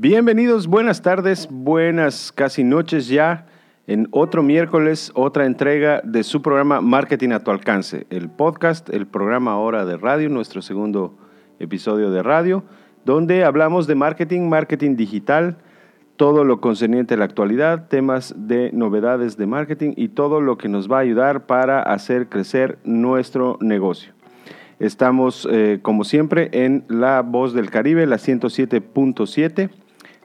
Bienvenidos, buenas tardes, buenas casi noches ya en otro miércoles, otra entrega de su programa Marketing a tu alcance, el podcast, el programa ahora de radio, nuestro segundo episodio de radio, donde hablamos de marketing, marketing digital, todo lo concerniente a la actualidad, temas de novedades de marketing y todo lo que nos va a ayudar para hacer crecer nuestro negocio. Estamos, eh, como siempre, en La Voz del Caribe, la 107.7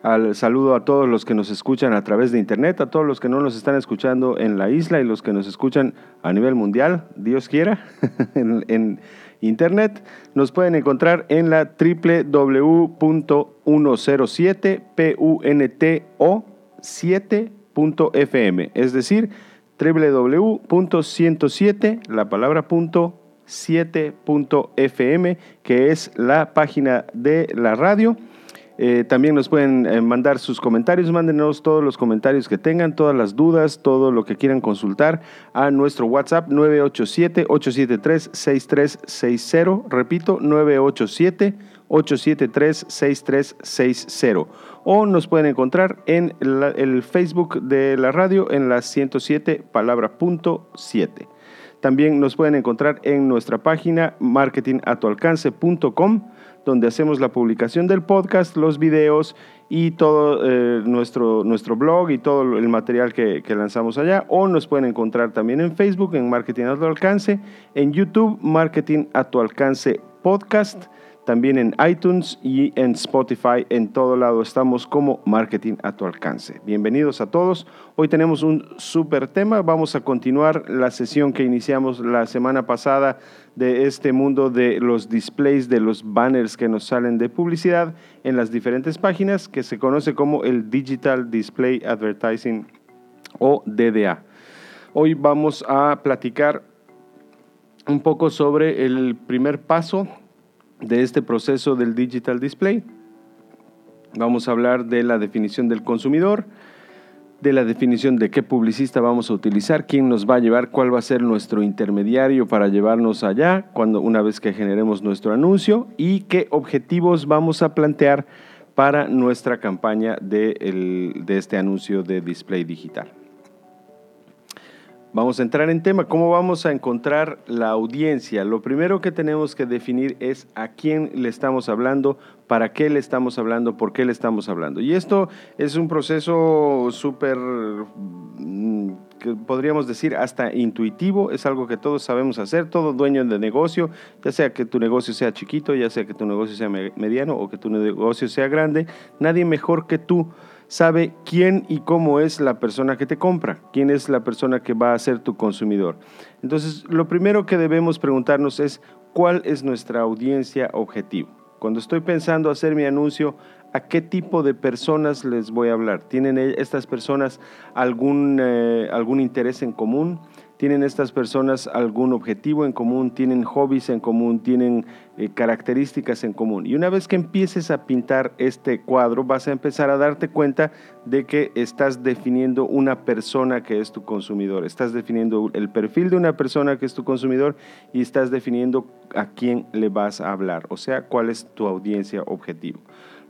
al saludo a todos los que nos escuchan a través de internet, a todos los que no nos están escuchando en la isla y los que nos escuchan a nivel mundial, Dios quiera, en, internet. Nos pueden encontrar en la www.107punto7.fm, es decir, www.107, la palabra punto 7.fm, que es la página de la radio eh, también nos pueden eh, mandar sus comentarios, mándenos todos los comentarios que tengan, todas las dudas, todo lo que quieran consultar a nuestro WhatsApp 987-873-6360. Repito, 987-873-6360. O nos pueden encontrar en el Facebook de la radio en la 107 palabra punto 7. También nos pueden encontrar en nuestra página marketingatualcance.com donde hacemos la publicación del podcast, los videos y todo eh, nuestro, nuestro blog y todo el material que, lanzamos allá. O nos pueden encontrar también en Facebook, en Marketing a tu alcance, en YouTube, Marketing a tu alcance podcast también en iTunes y en Spotify. En todo lado estamos como marketing a tu alcance. Bienvenidos a todos. Hoy tenemos un súper tema. Vamos a continuar la sesión que iniciamos la semana pasada de este mundo de los displays, de los banners que nos salen de publicidad en las diferentes páginas que se conoce como el Digital Display Advertising o DDA. Hoy vamos a platicar un poco sobre el primer paso de este proceso del digital display. Vamos a hablar de la definición del consumidor, de la definición de qué publicista vamos a utilizar, quién nos va a llevar, cuál va a ser nuestro intermediario para llevarnos allá cuando una vez que generemos nuestro anuncio y qué objetivos vamos a plantear para nuestra campaña de, de este anuncio de display digital. Vamos a entrar en tema, ¿cómo vamos a encontrar la audiencia? Lo primero que tenemos que definir es a quién le estamos hablando, para qué le estamos hablando, por qué le estamos hablando. Y esto es un proceso súper, mm, podríamos decir, hasta intuitivo, es algo que todos sabemos hacer, todo dueño de negocio, ya sea que tu negocio sea chiquito, ya sea que tu negocio sea mediano o que tu negocio sea grande, nadie mejor que tú sabe quién y cómo es la persona que te compra, quién es la persona que va a ser tu consumidor. Entonces, lo primero que debemos preguntarnos es cuál es nuestra audiencia objetivo. Cuando estoy pensando hacer mi anuncio, ¿a qué tipo de personas les voy a hablar? ¿Tienen e-, estas personas algún, eh, algún interés en común? ¿Tienen estas personas algún objetivo en común? ¿Tienen hobbies en común? ¿Tienen eh, características en común? Y una vez que empieces a pintar este cuadro, vas a empezar a darte cuenta de que estás definiendo una persona que es tu consumidor. Estás definiendo el perfil de una persona que es tu consumidor y estás definiendo a quién le vas a hablar, o sea, cuál es tu audiencia objetivo.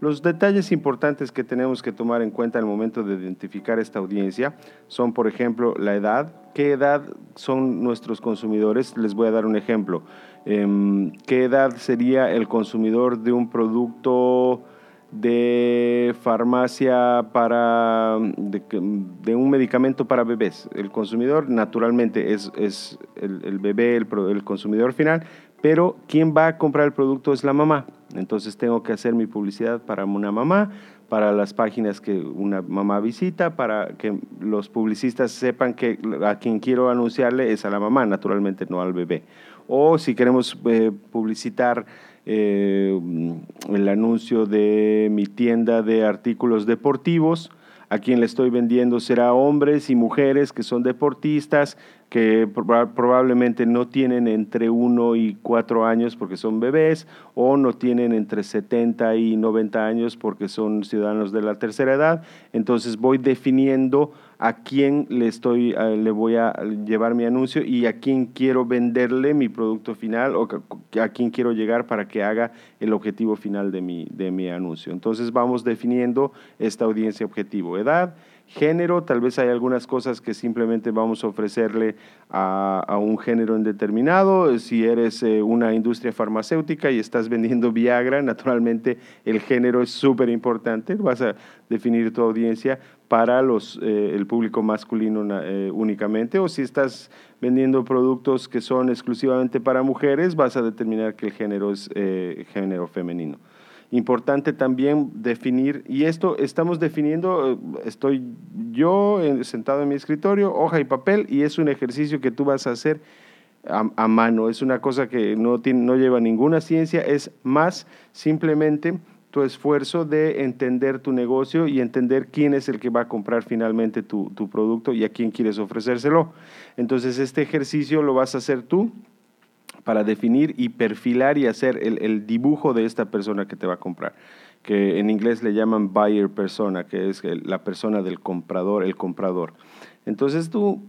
Los detalles importantes que tenemos que tomar en cuenta al momento de identificar esta audiencia son, por ejemplo, la edad. ¿Qué edad son nuestros consumidores? Les voy a dar un ejemplo. Em, ¿Qué edad sería el consumidor de un producto de farmacia para, de, un medicamento para bebés. El consumidor naturalmente es, es el, bebé, el, el, consumidor final, pero quien va a comprar el producto es la mamá. Entonces tengo que hacer mi publicidad para una mamá, para las páginas que una mamá visita, para que los publicistas sepan que a quien quiero anunciarle es a la mamá, naturalmente no al bebé. O si queremos eh, publicitar eh, el anuncio de mi tienda de artículos deportivos, a quien le estoy vendiendo será hombres y mujeres que son deportistas, que probablemente no tienen entre 1 y 4 años porque son bebés, o no tienen entre 70 y 90 años porque son ciudadanos de la tercera edad. Entonces voy definiendo a quién le estoy, le voy a llevar mi anuncio y a quién quiero venderle mi producto final o a quién quiero llegar para que haga el objetivo final de mi, de mi anuncio. Entonces vamos definiendo esta audiencia objetivo, edad, género, tal vez hay algunas cosas que simplemente vamos a ofrecerle a, un género indeterminado. Si eres eh, una industria farmacéutica y estás vendiendo Viagra, naturalmente el género es súper importante, vas a definir tu audiencia para los, eh, el público masculino eh, únicamente, o si estás vendiendo productos que son exclusivamente para mujeres, vas a determinar que el género es género femenino. Importante también definir, y esto estamos definiendo, eh, estoy yo sentado en mi escritorio, hoja y papel, y es un ejercicio que tú vas a hacer a, mano, es una cosa que no, tiene, no lleva ninguna ciencia, es más simplemente tu esfuerzo de entender tu negocio y entender quién es el que va a comprar finalmente tu, tu producto y a quién quieres ofrecérselo. Entonces este ejercicio lo vas a hacer tú para definir y perfilar y hacer el, dibujo de esta persona que te va a comprar, que en inglés le llaman buyer persona, que es la persona del comprador, el comprador. Entonces tú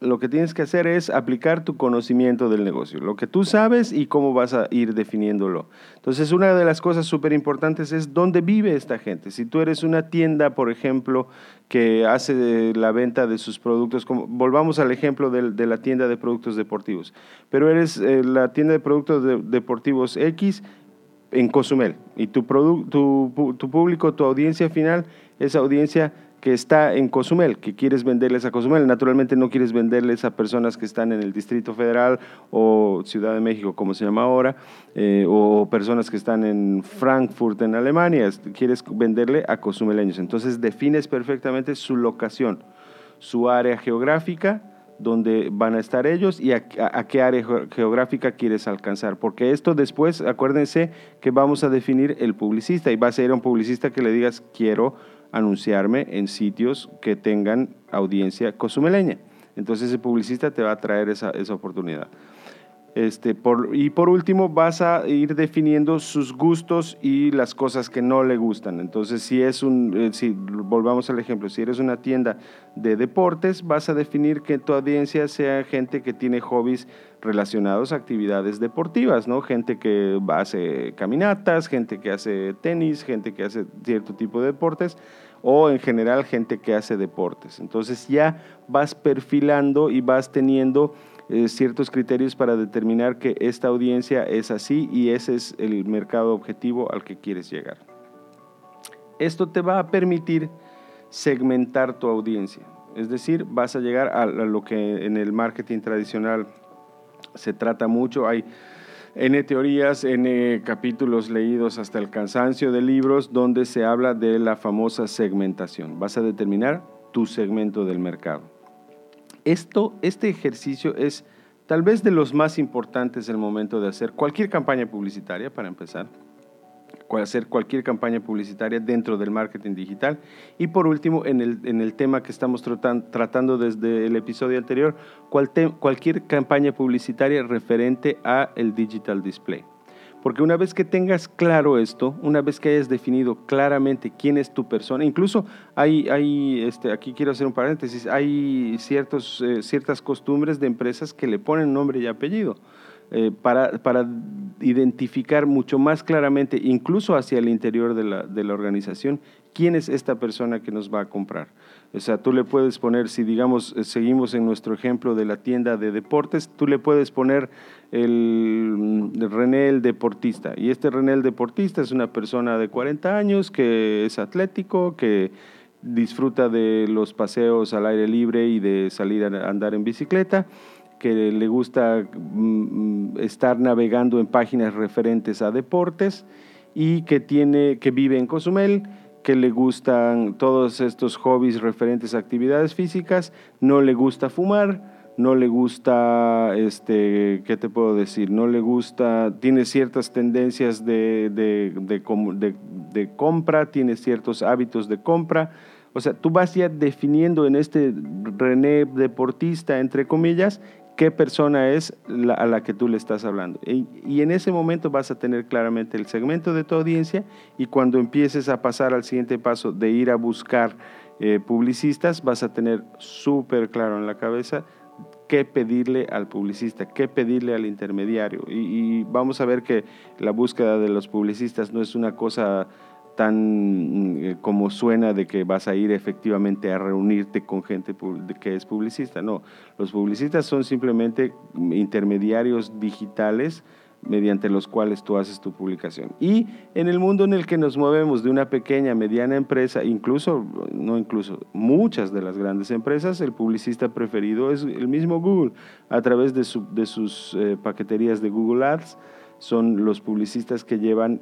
lo que tienes que hacer es aplicar tu conocimiento del negocio, lo que tú sabes y cómo vas a ir definiéndolo. Entonces, una de las cosas súper importantes es dónde vive esta gente. Si tú eres una tienda, por ejemplo, que hace la venta de sus productos, como, volvamos al ejemplo de, la tienda de productos deportivos, pero eres eh, la tienda de productos deportivos X en Cozumel y tu, tu, tu público, tu audiencia final, esa audiencia que está en Cozumel, que quieres venderles a Cozumel. Naturalmente no quieres venderles a personas que están en el Distrito Federal o Ciudad de México, como se llama ahora, eh, o personas que están en Frankfurt, en Alemania. Quieres venderle a cozumeleños. Entonces defines perfectamente su locación, su área geográfica, donde van a estar ellos y a, qué área geográfica quieres alcanzar. Porque esto después, acuérdense que vamos a definir el publicista y va a ser un publicista que le digas quiero anunciarme en sitios que tengan audiencia cozumeleña. Entonces el publicista te va a traer esa, esa oportunidad. Este, por, y por último, vas a ir definiendo sus gustos y las cosas que no le gustan. Entonces, si es un, eh, si volvamos al ejemplo, si eres una tienda de deportes, vas a definir que tu audiencia sea gente que tiene hobbies relacionados a actividades deportivas, ¿no? Gente que hace caminatas, gente que hace tenis, gente que hace cierto tipo de deportes o en general gente que hace deportes. Entonces ya vas perfilando y vas teniendo eh, ciertos criterios para determinar que esta audiencia es así y ese es el mercado objetivo al que quieres llegar. Esto te va a permitir segmentar tu audiencia, es decir, vas a llegar a lo que en el marketing tradicional se trata mucho. Hay N teorías, N capítulos leídos hasta el cansancio de libros donde se habla de la famosa segmentación. Vas a determinar tu segmento del mercado. Esto, este ejercicio es tal vez de los más importantes el momento de hacer cualquier campaña publicitaria, para empezar, hacer cualquier campaña publicitaria dentro del marketing digital. Y por último, en el, en el tema que estamos tratando desde el episodio anterior, cualquier campaña publicitaria referente a el digital display. Porque una vez que tengas claro esto, una vez que hayas definido claramente quién es tu persona, incluso hay, hay este, aquí quiero hacer un paréntesis, hay ciertos, eh, ciertas costumbres de empresas que le ponen nombre y apellido. Eh, para, para, identificar mucho más claramente, incluso hacia el interior de la, de la, organización, quién es esta persona que nos va a comprar. O sea, tú le puedes poner, si digamos, eh, seguimos en nuestro ejemplo de la tienda de deportes, tú le puedes poner el, el René el deportista. Y este René el deportista es una persona de 40 años que es atlético, que disfruta de los paseos al aire libre y de salir a andar en bicicleta que le gusta mm, estar navegando en páginas referentes a deportes y que tiene que vive en Cozumel, que le gustan todos estos hobbies referentes a actividades físicas, no le gusta fumar, no le gusta, este, ¿qué te puedo decir? No le gusta, tiene ciertas tendencias de, de, de, de, compra, tiene ciertos hábitos de compra. O sea, tú vas ya definiendo en este René deportista, entre comillas, qué persona es a la que tú le estás hablando. Y, en ese momento vas a tener claramente el segmento de tu audiencia y cuando empieces a pasar al siguiente paso de ir a buscar eh, publicistas, vas a tener súper claro en la cabeza qué pedirle al publicista, qué pedirle al intermediario. Y, vamos a ver que la búsqueda de los publicistas no es una cosa tan eh, como suena de que vas a ir efectivamente a reunirte con gente que es publicista. No, los publicistas son simplemente intermediarios digitales mediante los cuales tú haces tu publicación. Y en el mundo en el que nos movemos de una pequeña, mediana empresa, incluso, no incluso, muchas de las grandes empresas, el publicista preferido es el mismo Google, a través de, sus eh, paqueterías de Google Ads, son los publicistas que llevan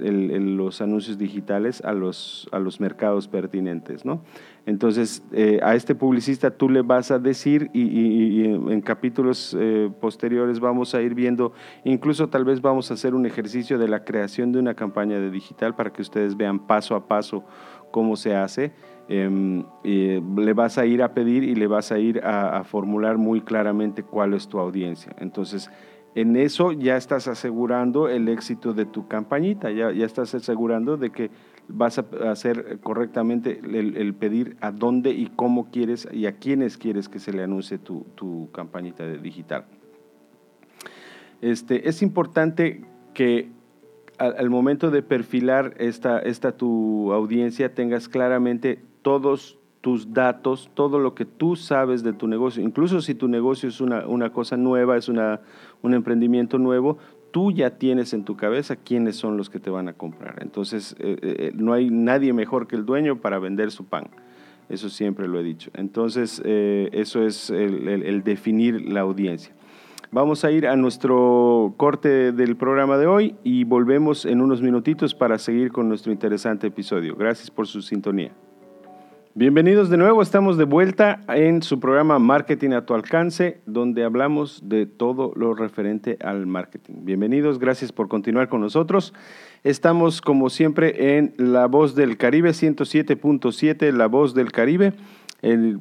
los anuncios digitales a los, a los mercados pertinentes. ¿no? Entonces, eh, a este publicista tú le vas a decir y, en capítulos eh, posteriores vamos a ir viendo, incluso tal vez vamos a hacer un ejercicio de la creación de una campaña de digital para que ustedes vean paso a paso cómo se hace. Em, le vas a ir a pedir y le vas a ir a, a formular muy claramente cuál es tu audiencia. Entonces, en eso ya estás asegurando el éxito de tu campañita, ya, estás asegurando de que vas a hacer correctamente el, pedir a dónde y cómo quieres y a quiénes quieres que se le anuncie tu, tu campañita de digital. Este, es importante que al, momento de perfilar esta, esta tu audiencia tengas claramente todos tus datos, todo lo que tú sabes de tu negocio, incluso si tu negocio es una, una cosa nueva, es una, un emprendimiento nuevo, tú ya tienes en tu cabeza quiénes son los que te van a comprar. Entonces, eh, eh, no hay nadie mejor que el dueño para vender su pan. Eso siempre lo he dicho. Entonces, eh, eso es el, definir la audiencia. Vamos a ir a nuestro corte del programa de hoy y volvemos en unos minutitos para seguir con nuestro interesante episodio. Gracias por su sintonía. Bienvenidos de nuevo, estamos de vuelta en su programa Marketing a tu alcance, donde hablamos de todo lo referente al marketing. Bienvenidos, gracias por continuar con nosotros. Estamos como siempre en La Voz del Caribe 107.7, La Voz del Caribe.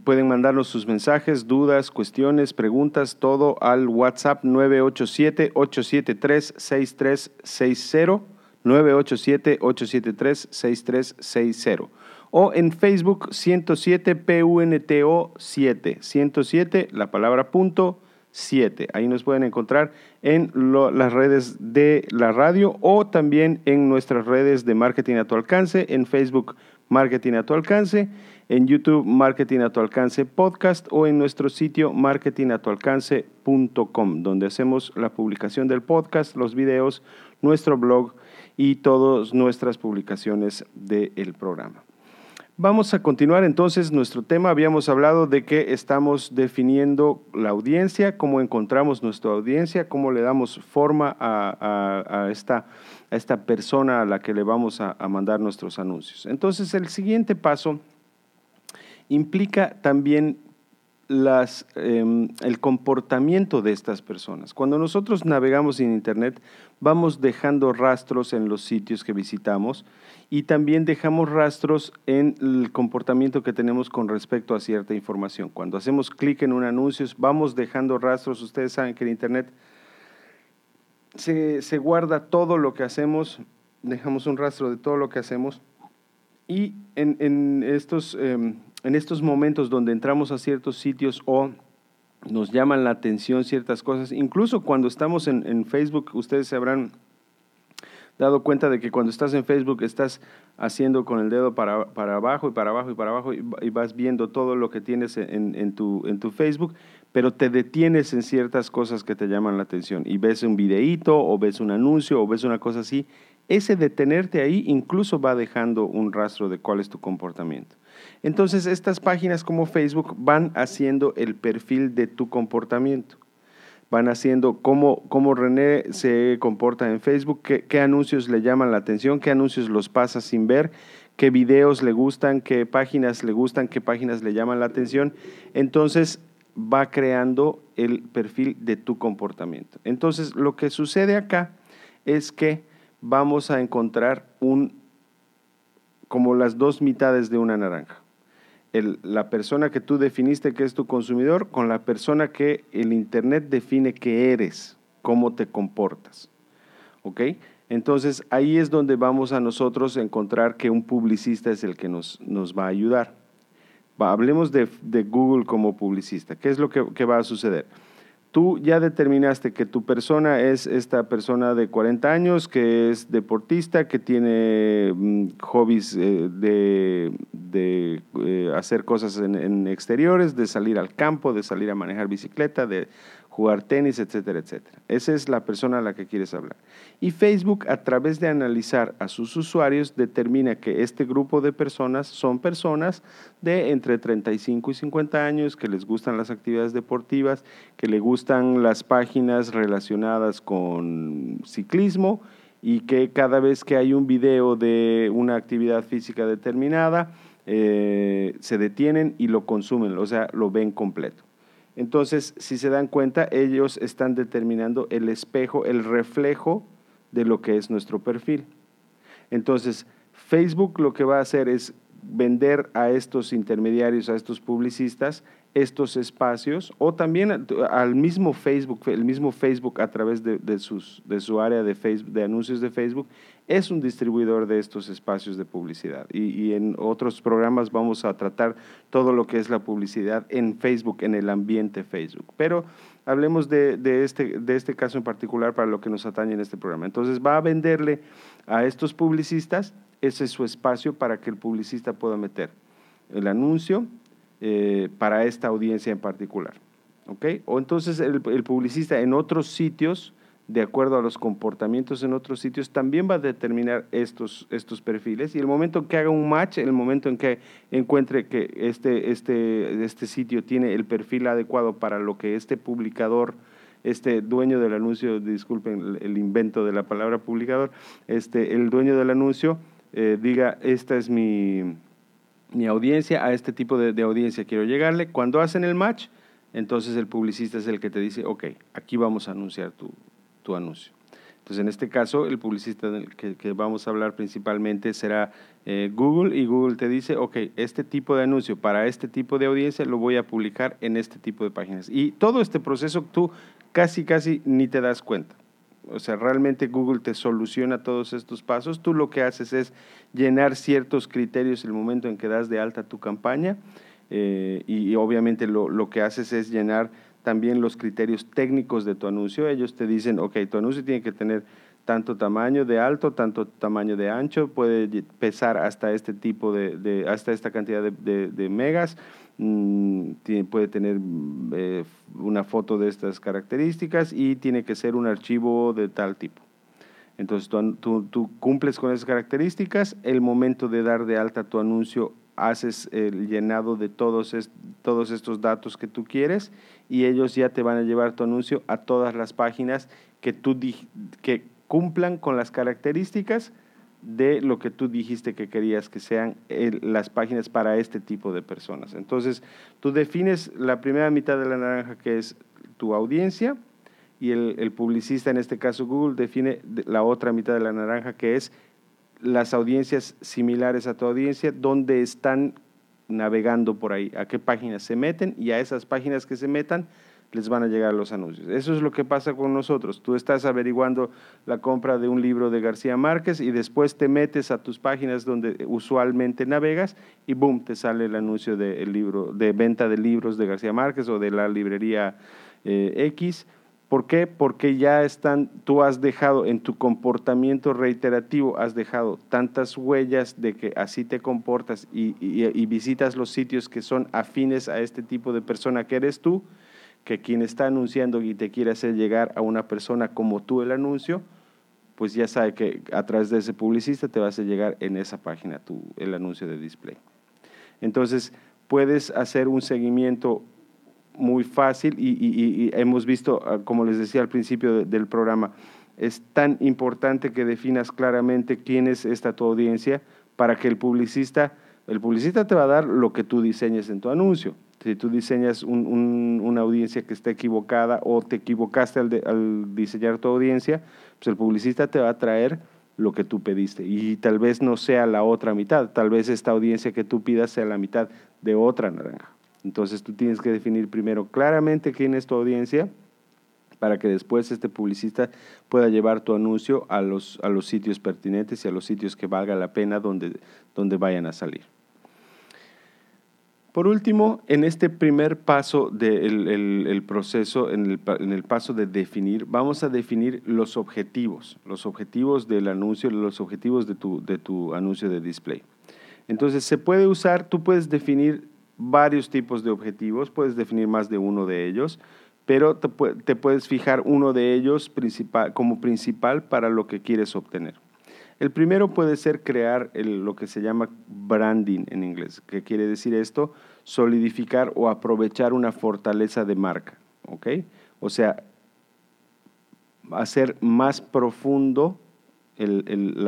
pueden mandarnos sus mensajes, dudas, cuestiones, preguntas, todo al WhatsApp 987-873-6360, 987-873-6360 o en Facebook 107 PUNTO 7, 107 la palabra punto 7. Ahí nos pueden encontrar en las redes de la radio o también en nuestras redes de marketing a tu alcance, en Facebook Marketing a tu alcance, en YouTube Marketing a tu alcance podcast o en nuestro sitio marketingatualcance.com, donde hacemos la publicación del podcast, los videos, nuestro blog y todas nuestras publicaciones del programa. Vamos a continuar entonces nuestro tema. Habíamos hablado de que estamos definiendo la audiencia, cómo encontramos nuestra audiencia, cómo le damos forma a, esta, persona a la que le vamos a, mandar nuestros anuncios. Entonces el siguiente paso implica también em, el comportamiento de estas personas. Cuando nosotros navegamos en Internet, vamos dejando rastros en los sitios que visitamos y también dejamos rastros en el comportamiento que tenemos con respecto a cierta información. Cuando hacemos clic en un anuncio, vamos dejando rastros. Ustedes saben que en Internet se, guarda todo lo que hacemos, dejamos un rastro de todo lo que hacemos y en, estos, em, en estos momentos donde entramos a ciertos sitios o nos llaman la atención ciertas cosas, incluso cuando estamos en, en Facebook, ustedes se habrán dado cuenta de que cuando estás en Facebook estás haciendo con el dedo para, para abajo y para abajo y para abajo y, vas viendo todo lo que tienes en, en, tu, en tu Facebook, pero te detienes en ciertas cosas que te llaman la atención. Y ves un videíto o ves un anuncio o ves una cosa así, ese detenerte ahí incluso va dejando un rastro de cuál es tu comportamiento. Entonces estas páginas como Facebook van haciendo el perfil de tu comportamiento van haciendo cómo, cómo René se comporta en Facebook, qué, anuncios le llaman la atención, qué anuncios los pasa sin ver, qué videos le gustan, qué páginas le gustan, qué páginas le llaman la atención. Entonces va creando el perfil de tu comportamiento. Entonces lo que sucede acá es que vamos a encontrar un como las dos mitades de una naranja la persona que tú definiste que es tu consumidor con la persona que el Internet define que eres, cómo te comportas. ¿Ok? Entonces ahí es donde vamos a nosotros encontrar que un publicista es el que nos, nos va a ayudar. hablemos de, Google como publicista. ¿Qué es lo que, va a suceder? Tú ya determinaste que tu persona es esta persona de 40 años, que es deportista, que tiene mm, hobbies eh, de, eh, hacer cosas en, exteriores, de salir al campo, de salir a manejar bicicleta, de jugar tenis, etcétera, etcétera. Esa es la persona a la que quieres hablar. Y Facebook, a través de analizar a sus usuarios, determina que este grupo de personas son personas de entre 35 y 50 años, que les gustan las actividades deportivas, que le gustan las páginas relacionadas con ciclismo y que cada vez que hay un video de una actividad física determinada, eh, se detienen y lo consumen, o sea, lo ven completo. Entonces, si se dan cuenta, ellos están determinando el espejo, el reflejo de lo que es nuestro perfil. Entonces, Facebook lo que va a hacer es vender a estos intermediarios, a estos publicistas, estos espacios o también al mismo Facebook, el mismo Facebook a través de, su área de, Facebook, de anuncios de Facebook, es un distribuidor de estos espacios de publicidad. Y, en otros programas vamos a tratar todo lo que es la publicidad en Facebook, en el ambiente Facebook. Pero hablemos de, de, este, de este caso en particular para lo que nos atañe en este programa. Entonces va a venderle a estos publicistas, ese es su espacio para que el publicista pueda meter el anuncio, eh, para esta audiencia en particular. O entonces el, publicista en otros sitios, de acuerdo a los comportamientos en otros sitios, también va a determinar estos, estos perfiles y el momento en que haga un match, el momento en que encuentre que este, este, este sitio tiene el perfil adecuado para lo que este publicador, este dueño del anuncio, disculpen el, invento de la palabra publicador, este, el dueño del anuncio eh, diga, esta es mi, mi audiencia, a este tipo de, audiencia quiero llegarle. Cuando hacen el match, entonces el publicista es el que te dice, ok, aquí vamos a anunciar tu, anuncio. Entonces, en este caso, el publicista que, que vamos a hablar principalmente será eh, Google y Google te dice, ok, este tipo de anuncio para este tipo de audiencia lo voy a publicar en este tipo de páginas. Y todo este proceso tú casi, casi ni te das cuenta o sea, realmente Google te soluciona todos estos pasos. Tú lo que haces es llenar ciertos criterios el momento en que das de alta tu campaña eh, y, obviamente lo, lo, que haces es llenar también los criterios técnicos de tu anuncio. Ellos te dicen, ok, tu anuncio tiene que tener tanto tamaño de alto, tanto tamaño de ancho, puede pesar hasta este tipo de, hasta esta cantidad de megas Mm, puede tener eh, una foto de estas características y tiene que ser un archivo de tal tipo. Entonces tú, tú, cumples con esas características, el momento de dar de alta tu anuncio haces el llenado de todos, todos estos datos que tú quieres y ellos ya te van a llevar tu anuncio a todas las páginas que, tú, que cumplan con las características de lo que tú dijiste que querías que sean las páginas para este tipo de personas. Entonces, tú defines la primera mitad de la naranja que es tu audiencia y el, publicista, en este caso Google, define la otra mitad de la naranja que es las audiencias similares a tu audiencia, donde están navegando por ahí, a qué páginas se meten y a esas páginas que se metan, les van a llegar los anuncios. Eso es lo que pasa con nosotros. Tú estás averiguando la compra de un libro de García Márquez y después te metes a tus páginas donde usualmente navegas y boom, te sale el anuncio de, libro, de venta de libros de García Márquez o de la librería eh, X. ¿Por qué? Porque ya están, tú has dejado en tu comportamiento reiterativo, has dejado tantas huellas de que así te comportas y, visitas los sitios que son afines a este tipo de persona que eres tú, que quien está anunciando y te quiere hacer llegar a una persona como tú el anuncio, pues ya sabe que a través de ese publicista te va a llegar en esa página tu, el anuncio de display. Entonces, puedes hacer un seguimiento muy fácil y, hemos visto, ah, como les decía al principio del programa, es tan importante que definas claramente quién es esta tu audiencia para que el publicista, el publicista te va a dar lo que tú diseñes en tu anuncio si tú diseñas una audiencia que está equivocada o te equivocaste al, diseñar tu audiencia, pues el publicista te va a traer lo que tú pediste y tal vez no sea la otra mitad, tal vez esta audiencia que tú pidas sea la mitad de otra naranja. Entonces tú tienes que definir primero claramente quién es tu audiencia para que después este publicista pueda llevar tu anuncio a los, a los sitios pertinentes y a los sitios que valga la pena donde, donde vayan a salir. Por último, en este primer paso del proceso, en el, en el, paso de definir, vamos a definir los objetivos, los objetivos del anuncio, los objetivos de tu, de tu anuncio de display. Entonces, se puede usar, tú puedes definir varios tipos de objetivos, puedes definir más de uno de ellos, pero te, puedes fijar uno de ellos principal, como principal para lo que quieres obtener. El primero puede ser crear lo que se llama branding en inglés. ¿Qué quiere decir esto? Solidificar o aprovechar una fortaleza de marca. ¿ok? O sea, hacer más profundo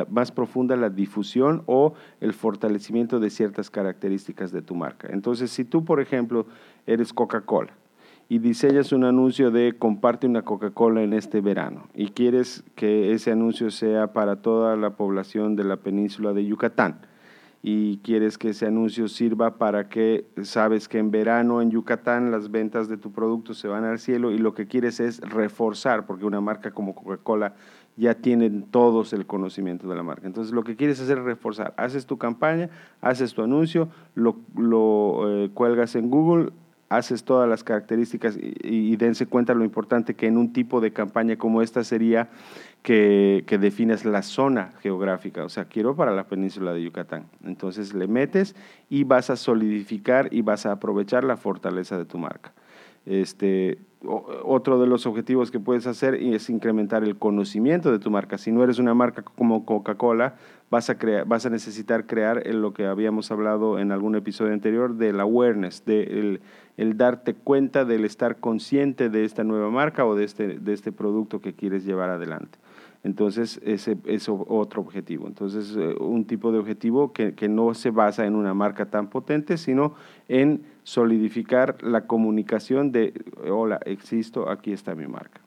más profunda la difusión o el fortalecimiento de ciertas características de tu marca. Entonces, si tú, por ejemplo, eres Coca-Cola y diseñas un anuncio de comparte una Coca-Cola en este verano y quieres que ese anuncio sea para toda la población de la península de Yucatán y quieres que ese anuncio sirva para que sabes que en verano en Yucatán las ventas de tu producto se van al cielo y lo que quieres es reforzar, porque una marca como Coca-Cola ya tienen todos el conocimiento de la marca. Entonces lo que quieres hacer es reforzar. Haces tu campaña, haces tu anuncio, lo, lo eh, cuelgas en Google, haces todas las características y, dense cuenta lo importante que en un tipo de campaña como esta sería que, que defines la zona geográfica, o sea, quiero para la península de Yucatán. Entonces le metes y vas a solidificar y vas a aprovechar la fortaleza de tu marca. Este, otro de los objetivos que puedes hacer es incrementar el conocimiento de tu marca. Si no eres una marca como Coca-Cola, vas a, vas a necesitar crear lo que habíamos hablado en algún episodio anterior del awareness, de el, darte cuenta del estar consciente de esta nueva marca o de este, de este producto que quieres llevar adelante. Entonces, ese es otro objetivo. Entonces, eh, un tipo de objetivo que, que, no se basa en una marca tan potente, sino en solidificar la comunicación de, hola, existo, aquí está mi marca.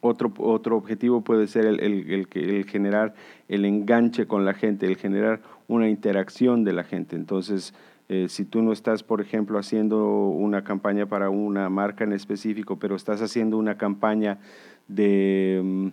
Otro, otro objetivo puede ser el, el, el, generar el enganche con la gente, el generar una interacción de la gente. Entonces, eh, si tú no estás, por ejemplo, haciendo una campaña para una marca en específico, pero estás haciendo una campaña de...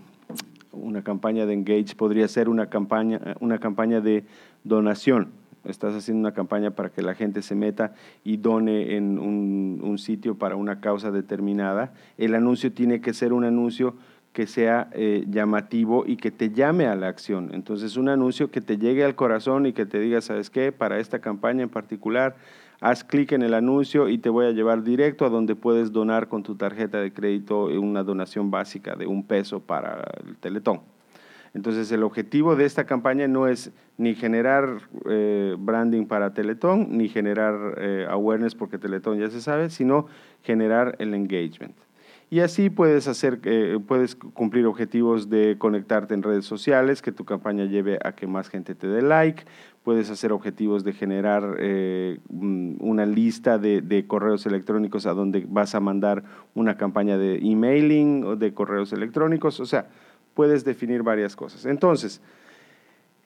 Una campaña de engage podría ser una campaña, una campaña de donación. Estás haciendo una campaña para que la gente se meta y done en un, sitio para una causa determinada. El anuncio tiene que ser un anuncio que sea eh, llamativo y que te llame a la acción. Entonces, un anuncio que te llegue al corazón y que te diga, ¿sabes qué? Para esta campaña en particular, haz clic en el anuncio y te voy a llevar directo a donde puedes donar con tu tarjeta de crédito una donación básica de un peso para el Teletón. Entonces el objetivo de esta campaña no es ni generar eh, branding para Teletón, ni generar eh, awareness porque Teletón ya se sabe, sino generar el engagement. Y así puedes, hacer, eh, puedes cumplir objetivos de conectarte en redes sociales, que tu campaña lleve a que más gente te dé like, puedes hacer objetivos de generar eh, una lista de, correos electrónicos a donde vas a mandar una campaña de emailing o de correos electrónicos, o sea, puedes definir varias cosas. Entonces,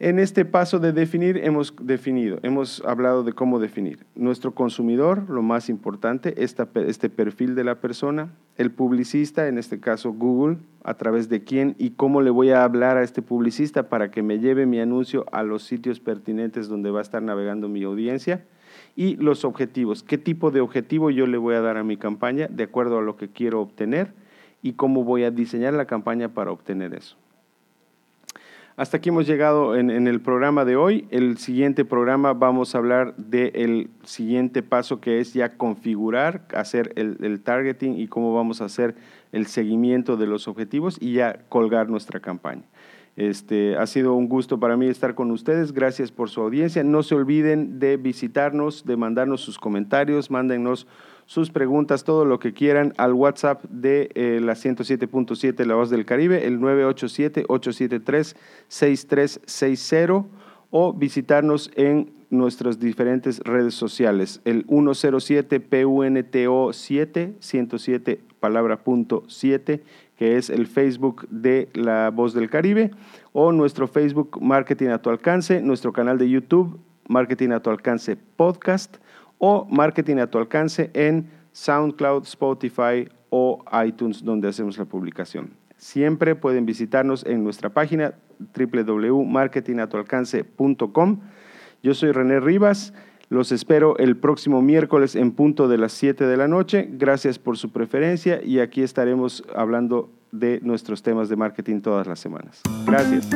en este paso de definir hemos definido, hemos hablado de cómo definir. Nuestro consumidor, lo más importante, este perfil de la persona, el publicista, en este caso Google, a través de quién y cómo le voy a hablar a este publicista para que me lleve mi anuncio a los sitios pertinentes donde va a estar navegando mi audiencia. Y los objetivos, qué tipo de objetivo yo le voy a dar a mi campaña de acuerdo a lo que quiero obtener y cómo voy a diseñar la campaña para obtener eso. Hasta aquí hemos llegado en, el programa de hoy. El siguiente programa vamos a hablar del siguiente paso que es ya configurar, hacer el, targeting y cómo vamos a hacer el seguimiento de los objetivos y ya colgar nuestra campaña. Este, ha sido un gusto para mí estar con ustedes. Gracias por su audiencia. No se olviden de visitarnos, de mandarnos sus comentarios, mándennos sus preguntas, todo lo que quieran al WhatsApp de eh, la 107.7 La Voz del Caribe, el 987-873-6360 o visitarnos en nuestras diferentes redes sociales, el 107-PUNTO7, 107 palabra punto 7, que es el Facebook de La Voz del Caribe, o nuestro Facebook Marketing a tu alcance, nuestro canal de YouTube Marketing a tu alcance podcast, o marketing a tu alcance en SoundCloud, Spotify o iTunes donde hacemos la publicación. Siempre pueden visitarnos en nuestra página www.marketingatualcance.com. Yo soy René Rivas. Los espero el próximo miércoles en punto de las 7 de la noche. Gracias por su preferencia y aquí estaremos hablando de nuestros temas de marketing todas las semanas. Gracias.